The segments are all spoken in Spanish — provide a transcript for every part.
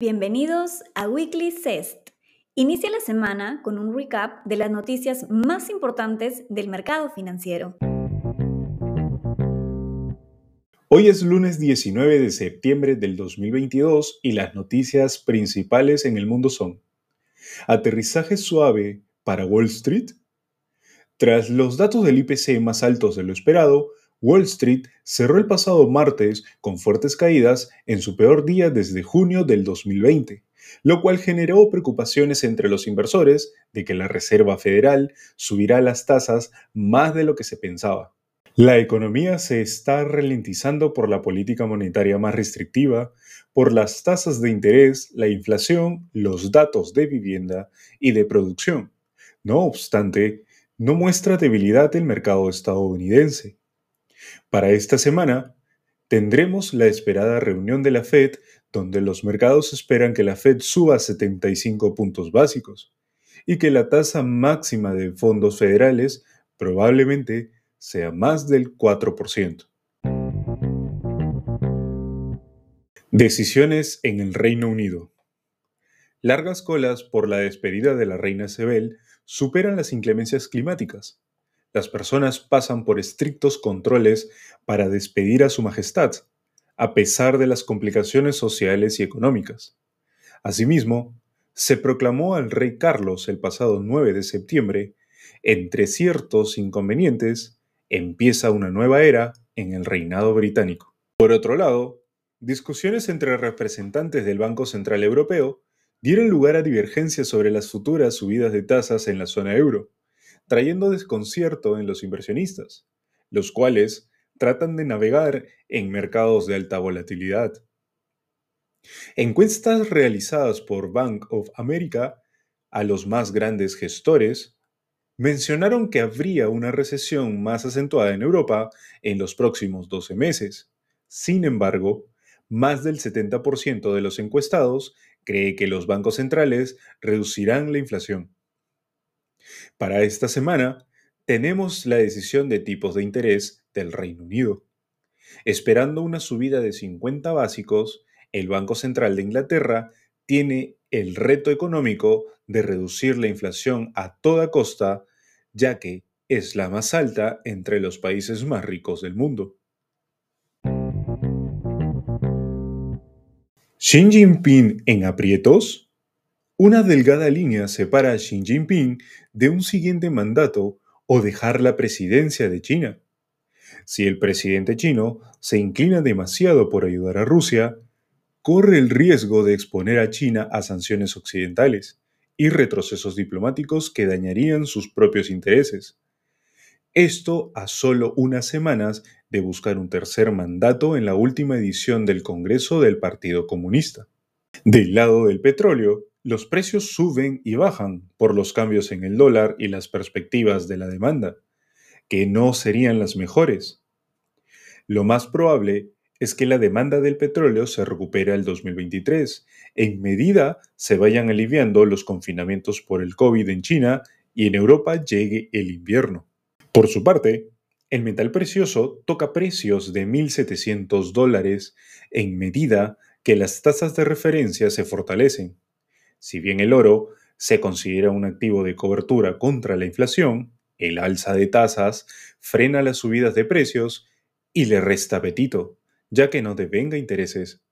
Bienvenidos a Weekly CEST. Inicia la semana con un recap de las noticias más importantes del mercado financiero. Hoy es lunes 19 de septiembre del 2022 y las noticias principales en el mundo son Aterrizaje suave para Wall Street. Tras los datos del IPC más altos de lo esperado, Wall Street cerró el pasado martes con fuertes caídas en su peor día desde junio del 2020, lo cual generó preocupaciones entre los inversores de que la Reserva Federal subirá las tasas más de lo que se pensaba. La economía se está ralentizando por la política monetaria más restrictiva, por las tasas de interés, la inflación, los datos de vivienda y de producción. No obstante, no muestra debilidad el mercado estadounidense. Para esta semana, tendremos la esperada reunión de la Fed, donde los mercados esperan que la Fed suba 75 puntos básicos y que la tasa máxima de fondos federales probablemente sea más del 4%. Decisiones en el Reino Unido. Largas colas por la despedida de la reina Isabel superan las inclemencias climáticas las personas pasan por estrictos controles para despedir a Su Majestad, a pesar de las complicaciones sociales y económicas. Asimismo, se proclamó al rey Carlos el pasado 9 de septiembre, entre ciertos inconvenientes, empieza una nueva era en el reinado británico. Por otro lado, discusiones entre representantes del Banco Central Europeo dieron lugar a divergencias sobre las futuras subidas de tasas en la zona euro trayendo desconcierto en los inversionistas, los cuales tratan de navegar en mercados de alta volatilidad. Encuestas realizadas por Bank of America a los más grandes gestores mencionaron que habría una recesión más acentuada en Europa en los próximos 12 meses. Sin embargo, más del 70% de los encuestados cree que los bancos centrales reducirán la inflación. Para esta semana, tenemos la decisión de tipos de interés del Reino Unido. Esperando una subida de 50 básicos, el Banco Central de Inglaterra tiene el reto económico de reducir la inflación a toda costa, ya que es la más alta entre los países más ricos del mundo. Xi Jinping en aprietos? Una delgada línea separa a Xi Jinping de un siguiente mandato o dejar la presidencia de China. Si el presidente chino se inclina demasiado por ayudar a Rusia, corre el riesgo de exponer a China a sanciones occidentales y retrocesos diplomáticos que dañarían sus propios intereses. Esto a solo unas semanas de buscar un tercer mandato en la última edición del Congreso del Partido Comunista. Del lado del petróleo, los precios suben y bajan por los cambios en el dólar y las perspectivas de la demanda, que no serían las mejores. Lo más probable es que la demanda del petróleo se recupere al 2023, en medida se vayan aliviando los confinamientos por el COVID en China y en Europa llegue el invierno. Por su parte, el metal precioso toca precios de 1.700 dólares en medida que las tasas de referencia se fortalecen. Si bien el oro se considera un activo de cobertura contra la inflación, el alza de tasas frena las subidas de precios y le resta apetito, ya que no devenga intereses.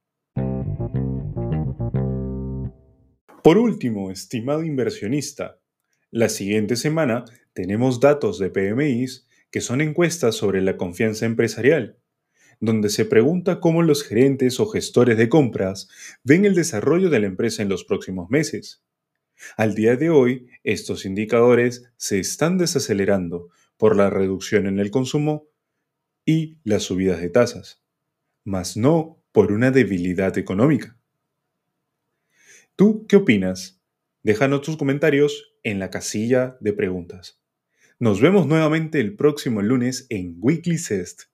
Por último, estimado inversionista, la siguiente semana tenemos datos de PMIs que son encuestas sobre la confianza empresarial donde se pregunta cómo los gerentes o gestores de compras ven el desarrollo de la empresa en los próximos meses. Al día de hoy, estos indicadores se están desacelerando por la reducción en el consumo y las subidas de tasas, mas no por una debilidad económica. ¿Tú qué opinas? Déjanos tus comentarios en la casilla de preguntas. Nos vemos nuevamente el próximo lunes en Weekly Cest.